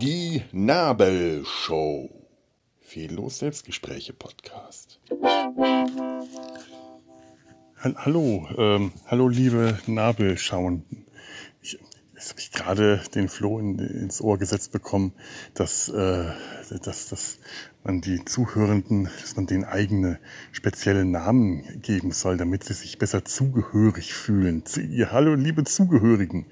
Die Nabelshow. Fehllos Selbstgespräche Podcast. Hallo, ähm, hallo liebe Nabelschauenden. Ich, jetzt habe ich gerade den Floh in, ins Ohr gesetzt bekommen, dass, äh, dass, dass man die Zuhörenden, dass man denen eigene spezielle Namen geben soll, damit sie sich besser zugehörig fühlen. Hallo liebe Zugehörigen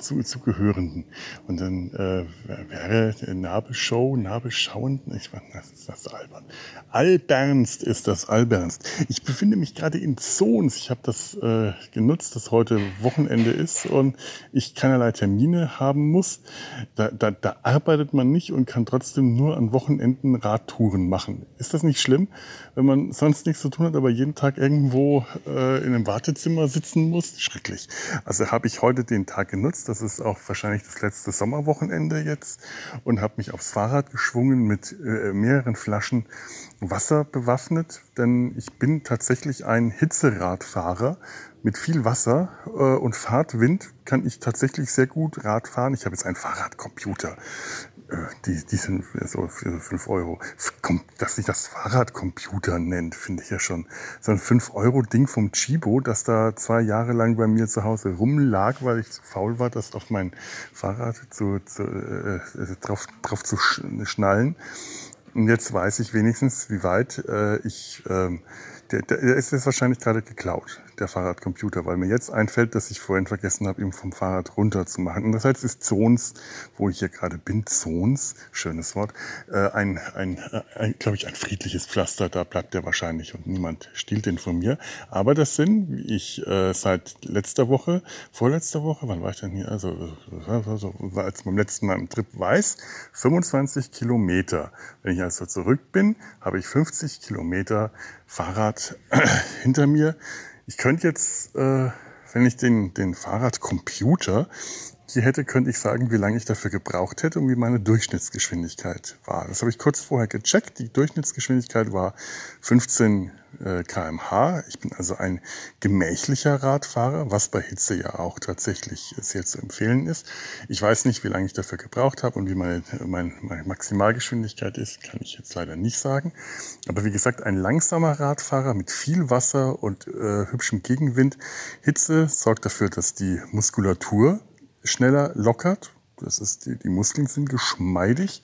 zu, Zugehörenden. Und dann äh, wäre Nabelshow, Nabelschauend, ich meine, das ist das albern. Albernst ist das albernst. Ich befinde mich gerade in Zons. Ich habe das äh, genutzt, dass heute Wochenende ist und ich keinerlei Termine haben muss. Da, da, da arbeitet man nicht und kann trotzdem nur an Wochenenden Radtouren machen. Ist das nicht schlimm, wenn man sonst nichts zu tun hat, aber jeden Tag irgendwo äh, in einem Wartezimmer sitzen muss? Schrecklich. Also habe ich heute den Tag genutzt das ist auch wahrscheinlich das letzte Sommerwochenende jetzt. Und habe mich aufs Fahrrad geschwungen mit äh, mehreren Flaschen Wasser bewaffnet. Denn ich bin tatsächlich ein Hitzeradfahrer mit viel Wasser äh, und Fahrtwind kann ich tatsächlich sehr gut Rad fahren. Ich habe jetzt einen Fahrradcomputer. Die, die sind so für 5 Euro. Dass sich das Fahrradcomputer nennt, finde ich ja schon. So ein 5-Euro-Ding vom Chibo, das da zwei Jahre lang bei mir zu Hause rumlag, weil ich zu faul war, das auf mein Fahrrad zu, zu, äh, äh drauf, drauf zu schnallen. Und jetzt weiß ich wenigstens, wie weit äh, ich äh, der, der ist jetzt wahrscheinlich gerade geklaut, der Fahrradcomputer, weil mir jetzt einfällt, dass ich vorhin vergessen habe, ihn vom Fahrrad runter zu machen. Und das heißt, ist Zons, wo ich hier gerade bin, Zons, schönes Wort, äh, ein, ein, ein glaube ich, ein friedliches Pflaster. Da bleibt er wahrscheinlich und niemand stiehlt den von mir. Aber das sind, wie ich äh, seit letzter Woche, vorletzter Woche, wann war ich denn hier? Also, also als beim letzten Mal im Trip weiß, 25 Kilometer. Wenn ich also zurück bin, habe ich 50 Kilometer Fahrrad hinter mir. Ich könnte jetzt, äh, wenn ich den, den Fahrradcomputer hier hätte, könnte ich sagen, wie lange ich dafür gebraucht hätte und wie meine Durchschnittsgeschwindigkeit war. Das habe ich kurz vorher gecheckt. Die Durchschnittsgeschwindigkeit war 15 äh, kmh. Ich bin also ein gemächlicher Radfahrer, was bei Hitze ja auch tatsächlich sehr zu empfehlen ist. Ich weiß nicht, wie lange ich dafür gebraucht habe und wie meine, meine, meine Maximalgeschwindigkeit ist, kann ich jetzt leider nicht sagen. Aber wie gesagt, ein langsamer Radfahrer mit viel Wasser und äh, hübschem Gegenwind. Hitze sorgt dafür, dass die Muskulatur schneller lockert. Das ist, die, die Muskeln sind geschmeidig.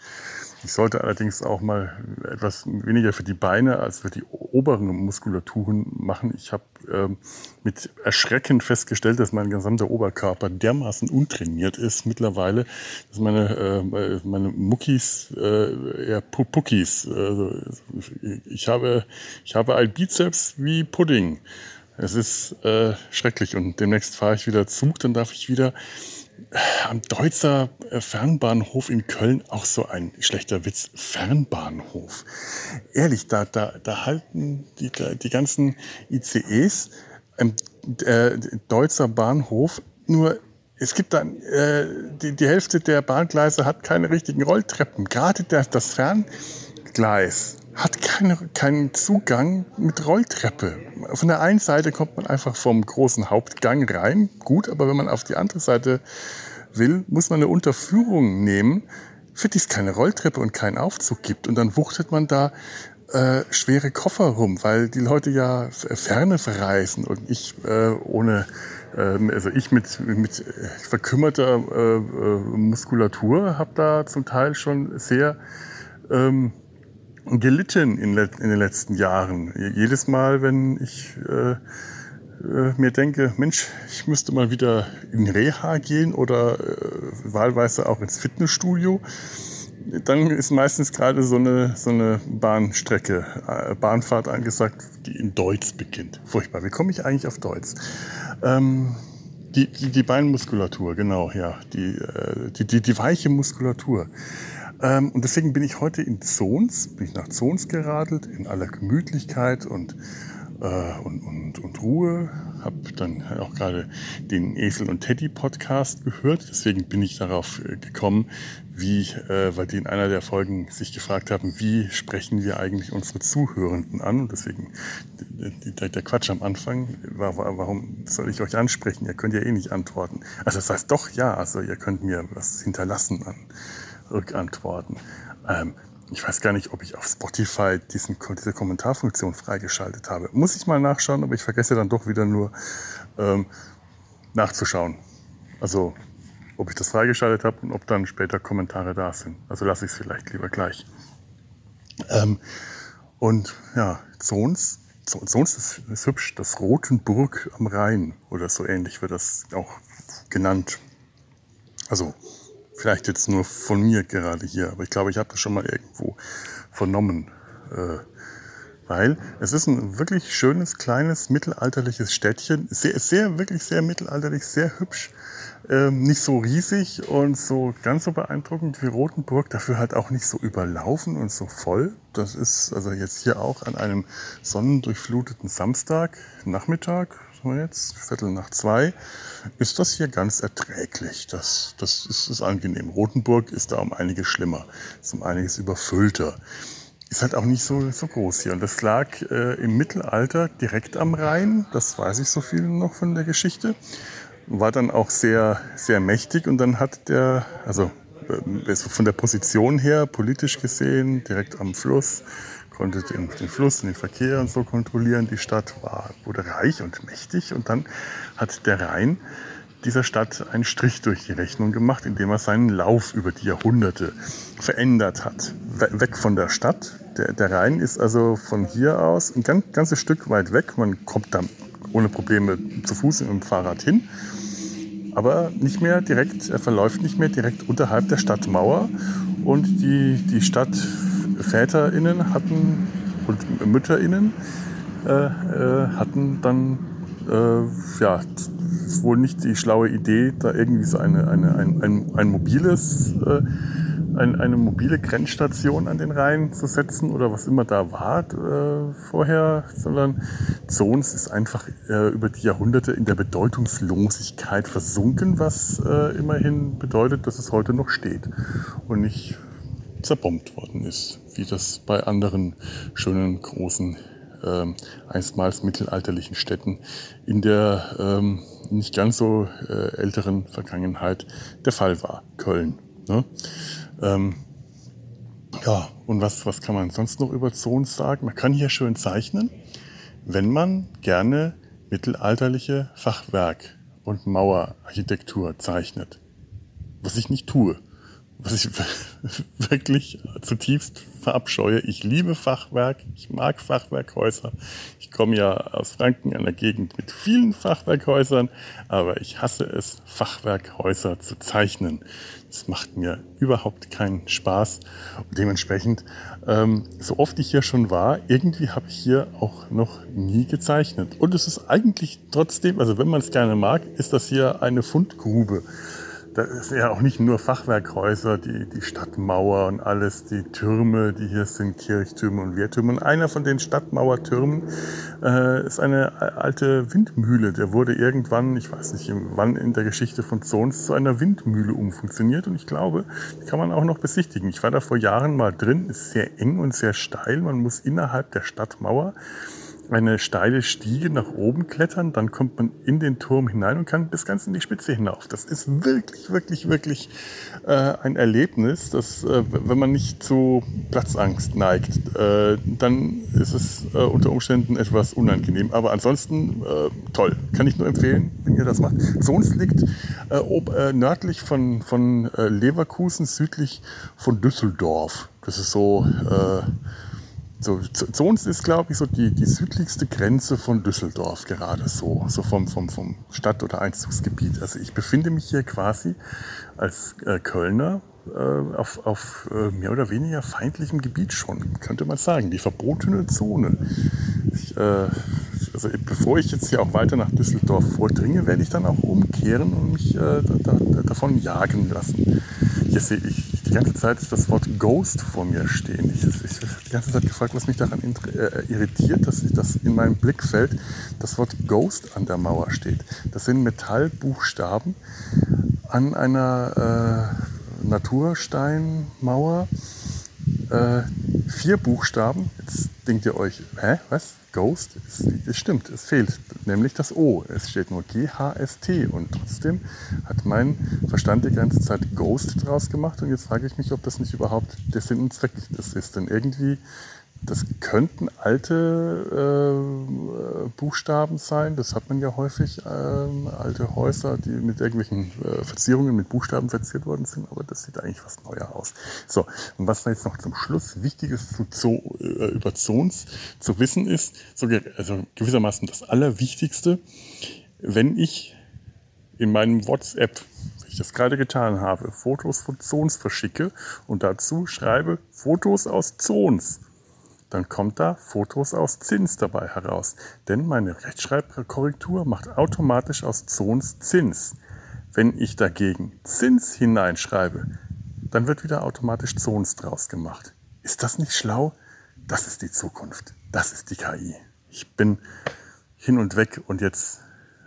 Ich sollte allerdings auch mal etwas weniger für die Beine als für die oberen Muskulaturen machen. Ich habe ähm, mit Erschrecken festgestellt, dass mein gesamter Oberkörper dermaßen untrainiert ist mittlerweile, dass meine, äh, meine Muckis äh, eher Puckis. Also ich habe, ich habe ein Bizeps wie Pudding. Es ist äh, schrecklich und demnächst fahre ich wieder Zug, dann darf ich wieder am Deutzer äh, Fernbahnhof in Köln auch so ein schlechter Witz. Fernbahnhof. Ehrlich, da, da, da halten die, die ganzen ICEs, ähm, äh, Deutzer Bahnhof, nur es gibt dann, äh, die, die Hälfte der Bahngleise hat keine richtigen Rolltreppen. Gerade der, das Ferngleis hat keine, keinen Zugang mit Rolltreppe. Von der einen Seite kommt man einfach vom großen Hauptgang rein, gut, aber wenn man auf die andere Seite will, muss man eine Unterführung nehmen, für die es keine Rolltreppe und keinen Aufzug gibt. Und dann wuchtet man da äh, schwere Koffer rum, weil die Leute ja Ferne verreisen und ich äh, ohne, äh, also ich mit, mit verkümmerter äh, äh, Muskulatur habe da zum Teil schon sehr ähm, gelitten in, in, den letzten Jahren. Jedes Mal, wenn ich äh, äh, mir denke, Mensch, ich müsste mal wieder in Reha gehen oder äh, wahlweise auch ins Fitnessstudio, dann ist meistens gerade so eine, so eine Bahnstrecke, äh, Bahnfahrt angesagt, die in Deutsch beginnt. Furchtbar. Wie komme ich eigentlich auf Deutsch? Ähm, die, die, die Beinmuskulatur, genau, ja. Die, äh, die, die, die weiche Muskulatur. Ähm, und deswegen bin ich heute in Zons, bin ich nach Zons geradelt, in aller Gemütlichkeit und äh, und, und, und Ruhe. Habe dann auch gerade den Esel und Teddy Podcast gehört. Deswegen bin ich darauf äh, gekommen, wie, äh, weil die in einer der Folgen sich gefragt haben, wie sprechen wir eigentlich unsere Zuhörenden an? Und deswegen der, der Quatsch am Anfang war, war, warum soll ich euch ansprechen? Ihr könnt ja eh nicht antworten. Also das heißt doch ja, also ihr könnt mir was hinterlassen an Rückantworten. Ähm, ich weiß gar nicht, ob ich auf Spotify diesen, diese Kommentarfunktion freigeschaltet habe. Muss ich mal nachschauen, aber ich vergesse dann doch wieder nur ähm, nachzuschauen. Also ob ich das freigeschaltet habe und ob dann später Kommentare da sind. Also lasse ich es vielleicht lieber gleich. Ähm, und ja, Zons, Zons ist, ist hübsch, das Rotenburg am Rhein oder so ähnlich wird das auch genannt. Also vielleicht jetzt nur von mir gerade hier, aber ich glaube, ich habe das schon mal irgendwo vernommen. Äh, weil es ist ein wirklich schönes, kleines, mittelalterliches Städtchen. Sehr, sehr, wirklich sehr mittelalterlich, sehr hübsch. Ähm, nicht so riesig und so ganz so beeindruckend wie Rothenburg, dafür halt auch nicht so überlaufen und so voll. Das ist also jetzt hier auch an einem sonnendurchfluteten Samstag, Nachmittag, wir jetzt, Viertel nach zwei, ist das hier ganz erträglich. Das, das ist, ist angenehm. Rothenburg ist da um einiges schlimmer, ist um einiges überfüllter. Ist halt auch nicht so, so groß hier. Und das lag äh, im Mittelalter direkt am Rhein. Das weiß ich so viel noch von der Geschichte war dann auch sehr, sehr mächtig und dann hat der, also äh, von der Position her, politisch gesehen, direkt am Fluss, konnte den, den Fluss und den Verkehr und so kontrollieren. Die Stadt war, wurde reich und mächtig und dann hat der Rhein dieser Stadt einen Strich durch die Rechnung gemacht, indem er seinen Lauf über die Jahrhunderte verändert hat. Weg von der Stadt. Der, der Rhein ist also von hier aus ein ganz, ganzes Stück weit weg. Man kommt da ohne Probleme zu Fuß und mit dem Fahrrad hin aber nicht mehr direkt, er verläuft nicht mehr direkt unterhalb der Stadtmauer. Und die, die StadtväterInnen hatten und MütterInnen äh, äh, hatten dann äh, ja, wohl nicht die schlaue Idee, da irgendwie so eine, eine, ein, ein, ein mobiles äh, ein, eine mobile Grenzstation an den Rhein zu setzen oder was immer da war äh, vorher, sondern Zons ist einfach äh, über die Jahrhunderte in der Bedeutungslosigkeit versunken, was äh, immerhin bedeutet, dass es heute noch steht. Und nicht zerbombt worden ist, wie das bei anderen schönen großen äh, einstmals mittelalterlichen Städten in der ähm, nicht ganz so äh, älteren Vergangenheit der Fall war. Köln. Ne? Ähm, ja, und was, was kann man sonst noch über Zones sagen? Man kann hier schön zeichnen, wenn man gerne mittelalterliche Fachwerk- und Mauerarchitektur zeichnet. Was ich nicht tue. Was ich wirklich zutiefst verabscheue. Ich liebe Fachwerk, ich mag Fachwerkhäuser. Ich komme ja aus Franken, einer Gegend mit vielen Fachwerkhäusern, aber ich hasse es, Fachwerkhäuser zu zeichnen. Das macht mir überhaupt keinen Spaß. Und dementsprechend, ähm, so oft ich hier schon war, irgendwie habe ich hier auch noch nie gezeichnet. Und es ist eigentlich trotzdem, also wenn man es gerne mag, ist das hier eine Fundgrube das ist ja auch nicht nur Fachwerkhäuser, die, die Stadtmauer und alles, die Türme, die hier sind, Kirchtürme und Wehrtürme. Und einer von den Stadtmauertürmen äh, ist eine alte Windmühle. Der wurde irgendwann, ich weiß nicht wann in der Geschichte von Zons, zu einer Windmühle umfunktioniert. Und ich glaube, die kann man auch noch besichtigen. Ich war da vor Jahren mal drin, ist sehr eng und sehr steil. Man muss innerhalb der Stadtmauer eine steile Stiege nach oben klettern, dann kommt man in den Turm hinein und kann bis ganz in die Spitze hinauf. Das ist wirklich, wirklich, wirklich äh, ein Erlebnis, dass äh, wenn man nicht zu Platzangst neigt, äh, dann ist es äh, unter Umständen etwas unangenehm. Aber ansonsten äh, toll, kann ich nur empfehlen, wenn ihr das macht. Zons liegt äh, ob, nördlich von, von Leverkusen, südlich von Düsseldorf. Das ist so so, Zons ist, glaube ich, so die, die südlichste Grenze von Düsseldorf gerade so, so vom, vom, vom Stadt- oder Einzugsgebiet. Also ich befinde mich hier quasi als äh, Kölner äh, auf, auf äh, mehr oder weniger feindlichem Gebiet schon, könnte man sagen. Die verbotene Zone. Ich, äh, also bevor ich jetzt hier auch weiter nach Düsseldorf vordringe, werde ich dann auch umkehren und mich äh, da, da, davon jagen lassen. Hier sehe ich die ganze Zeit das Wort Ghost vor mir stehen. Ich, habe die ganze Zeit gefragt, was mich daran äh, irritiert, dass, ich, dass in meinem Blickfeld das Wort Ghost an der Mauer steht. Das sind Metallbuchstaben an einer äh, Natursteinmauer. Äh, vier Buchstaben. Jetzt denkt ihr euch, hä, was? Ghost? Es, es stimmt, es fehlt nämlich das O. Es steht nur G-H-S-T und trotzdem hat mein Verstand die ganze Zeit Ghost draus gemacht und jetzt frage ich mich, ob das nicht überhaupt der Sinn und Zweck das ist. Denn irgendwie das könnten alte äh, Buchstaben sein, das hat man ja häufig, ähm, alte Häuser, die mit irgendwelchen äh, Verzierungen mit Buchstaben verziert worden sind, aber das sieht eigentlich was neuer aus. So, und was da jetzt noch zum Schluss Wichtiges zu Zo, äh, über Zones zu wissen ist, so, also gewissermaßen das Allerwichtigste, wenn ich in meinem WhatsApp, wie ich das gerade getan habe, Fotos von Zones verschicke und dazu schreibe Fotos aus Zones dann kommt da Fotos aus Zins dabei heraus. Denn meine Rechtschreibkorrektur macht automatisch aus Zons Zins. Wenn ich dagegen Zins hineinschreibe, dann wird wieder automatisch Zons draus gemacht. Ist das nicht schlau? Das ist die Zukunft. Das ist die KI. Ich bin hin und weg und jetzt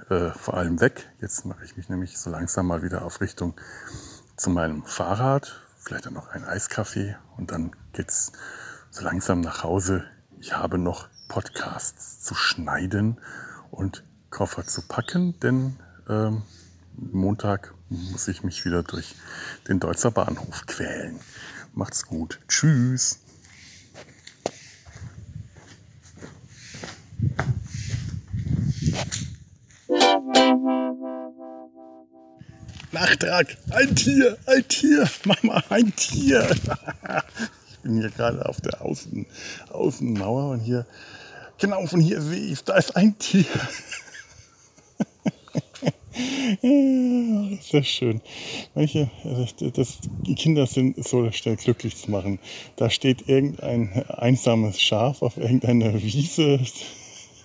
äh, vor allem weg. Jetzt mache ich mich nämlich so langsam mal wieder auf Richtung zu meinem Fahrrad. Vielleicht dann noch ein Eiskaffee und dann geht's so langsam nach Hause. Ich habe noch Podcasts zu schneiden und Koffer zu packen, denn ähm, Montag muss ich mich wieder durch den Deutzer Bahnhof quälen. Macht's gut. Tschüss. Nachtrag. Ein Tier, ein Tier, Mama, ein Tier. bin hier gerade auf der Außen, Außenmauer und hier, genau von hier sehe ich, da ist ein Tier. sehr schön. Manche, also das, die Kinder sind so schnell glücklich zu machen. Da steht irgendein einsames Schaf auf irgendeiner Wiese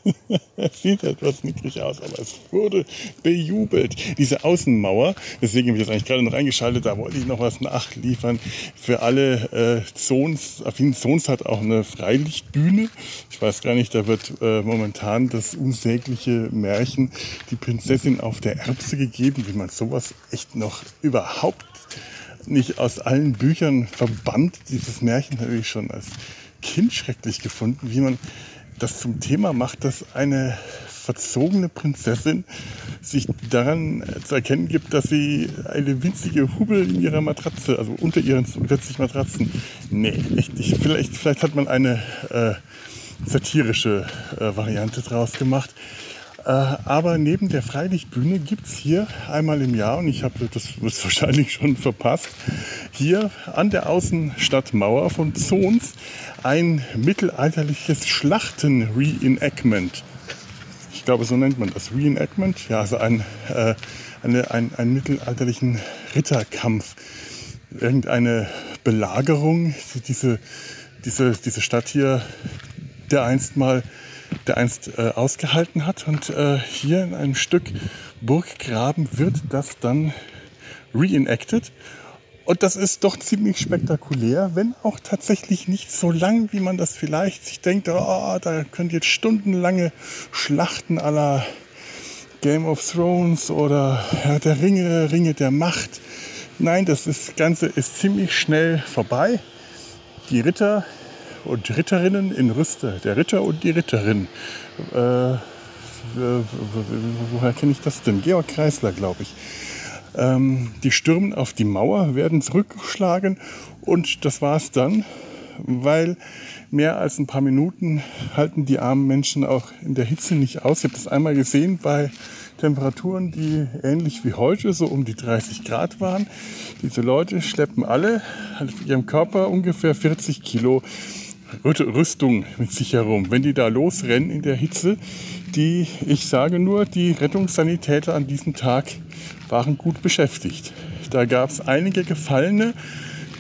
es sieht etwas mickrig aus, aber es wurde bejubelt. Diese Außenmauer, deswegen habe ich das eigentlich gerade noch eingeschaltet, da wollte ich noch was nachliefern für alle äh, Zons. Affin Zons hat auch eine Freilichtbühne. Ich weiß gar nicht, da wird äh, momentan das unsägliche Märchen Die Prinzessin auf der Erbse gegeben, wie man sowas echt noch überhaupt nicht aus allen Büchern verbannt. Dieses Märchen habe ich schon als Kind schrecklich gefunden, wie man das zum Thema macht, dass eine verzogene Prinzessin sich daran zu erkennen gibt, dass sie eine winzige Hubbel in ihrer Matratze, also unter ihren 40 Matratzen, nee, echt nicht. Vielleicht, vielleicht hat man eine äh, satirische äh, Variante draus gemacht. Äh, aber neben der Freilichtbühne gibt es hier einmal im Jahr, und ich habe das wahrscheinlich schon verpasst, hier an der Außenstadtmauer von Zons ein mittelalterliches Schlachten-Reenactment. Ich glaube, so nennt man das. Reenactment, ja, also ein, äh, eine, ein, einen mittelalterlichen Ritterkampf. Irgendeine Belagerung, diese, diese, diese Stadt hier, der einst mal der einst äh, ausgehalten hat. Und äh, hier in einem Stück Burggraben wird das dann reenacted. Und das ist doch ziemlich spektakulär, wenn auch tatsächlich nicht so lang, wie man das vielleicht sich denkt, oh, da könnt jetzt stundenlange Schlachten aller Game of Thrones oder ja, der Ringe, Ringe der Macht. Nein, das ist, Ganze ist ziemlich schnell vorbei. Die Ritter und Ritterinnen in Rüste, der Ritter und die Ritterin. Äh, woher kenne ich das denn? Georg Kreisler, glaube ich. Ähm, die stürmen auf die Mauer, werden zurückgeschlagen und das war's dann, weil mehr als ein paar Minuten halten die armen Menschen auch in der Hitze nicht aus. Ich habe das einmal gesehen bei Temperaturen, die ähnlich wie heute so um die 30 Grad waren. Diese Leute schleppen alle auf ihrem Körper ungefähr 40 Kilo Rüstung mit sich herum. Wenn die da losrennen in der Hitze, die, ich sage nur, die Rettungssanitäter an diesem Tag waren gut beschäftigt. Da gab es einige Gefallene,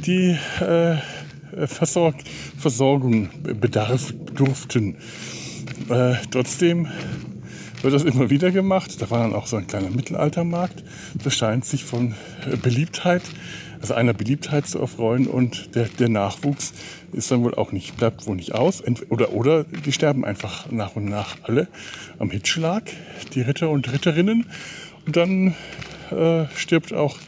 die äh, Versorg Versorgung bedarf durften. Äh, trotzdem wird das immer wieder gemacht. Da war dann auch so ein kleiner Mittelaltermarkt. Das scheint sich von Beliebtheit also einer Beliebtheit zu erfreuen und der, der Nachwuchs ist dann wohl auch nicht, bleibt wohl nicht aus. Oder, oder die sterben einfach nach und nach alle am Hitschlag, die Ritter und Ritterinnen. Und dann äh, stirbt auch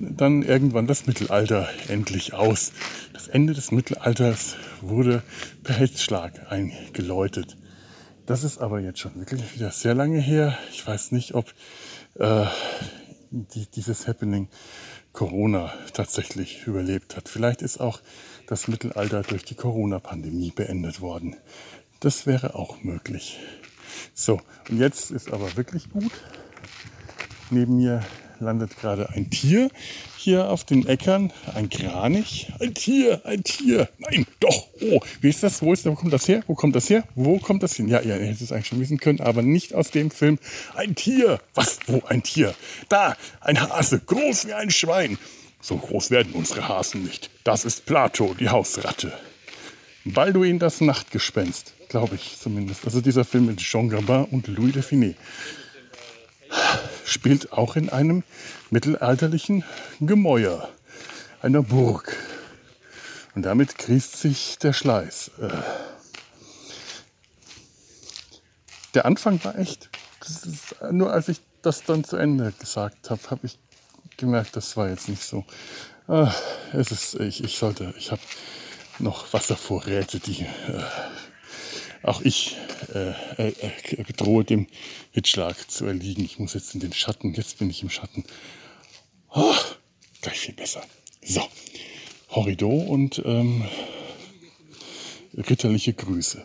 dann irgendwann das Mittelalter endlich aus. Das Ende des Mittelalters wurde per Hitzschlag eingeläutet. Das ist aber jetzt schon wirklich wieder sehr lange her. Ich weiß nicht, ob äh, die, dieses Happening Corona tatsächlich überlebt hat. Vielleicht ist auch das Mittelalter durch die Corona-Pandemie beendet worden. Das wäre auch möglich. So, und jetzt ist aber wirklich gut. Neben mir landet gerade ein Tier hier auf den Äckern. Ein Kranich. Ein Tier, ein Tier. Nein, doch. Oh, wie ist das? Wo, ist, wo kommt das her? Wo kommt das her? Wo kommt das hin? Ja, ihr hättet es eigentlich schon wissen können, aber nicht aus dem Film. Ein Tier. Was? Wo ein Tier? Da, ein Hase, groß wie ein Schwein. So groß werden unsere Hasen nicht. Das ist Plato, die Hausratte. Balduin, das Nachtgespenst, glaube ich zumindest. Also dieser Film mit Jean Gabin und Louis Finet spielt auch in einem mittelalterlichen Gemäuer, einer Burg. Und damit kriest sich der Schleiß. Äh, der Anfang war echt, nur als ich das dann zu Ende gesagt habe, habe ich gemerkt, das war jetzt nicht so. Ah, es ist, ich, ich sollte, ich habe noch Wasservorräte, die äh, auch ich äh, äh, äh, drohe dem Hitzschlag zu erliegen. Ich muss jetzt in den Schatten. Jetzt bin ich im Schatten. Oh, gleich viel besser. So, Horrido und ähm, ritterliche Grüße.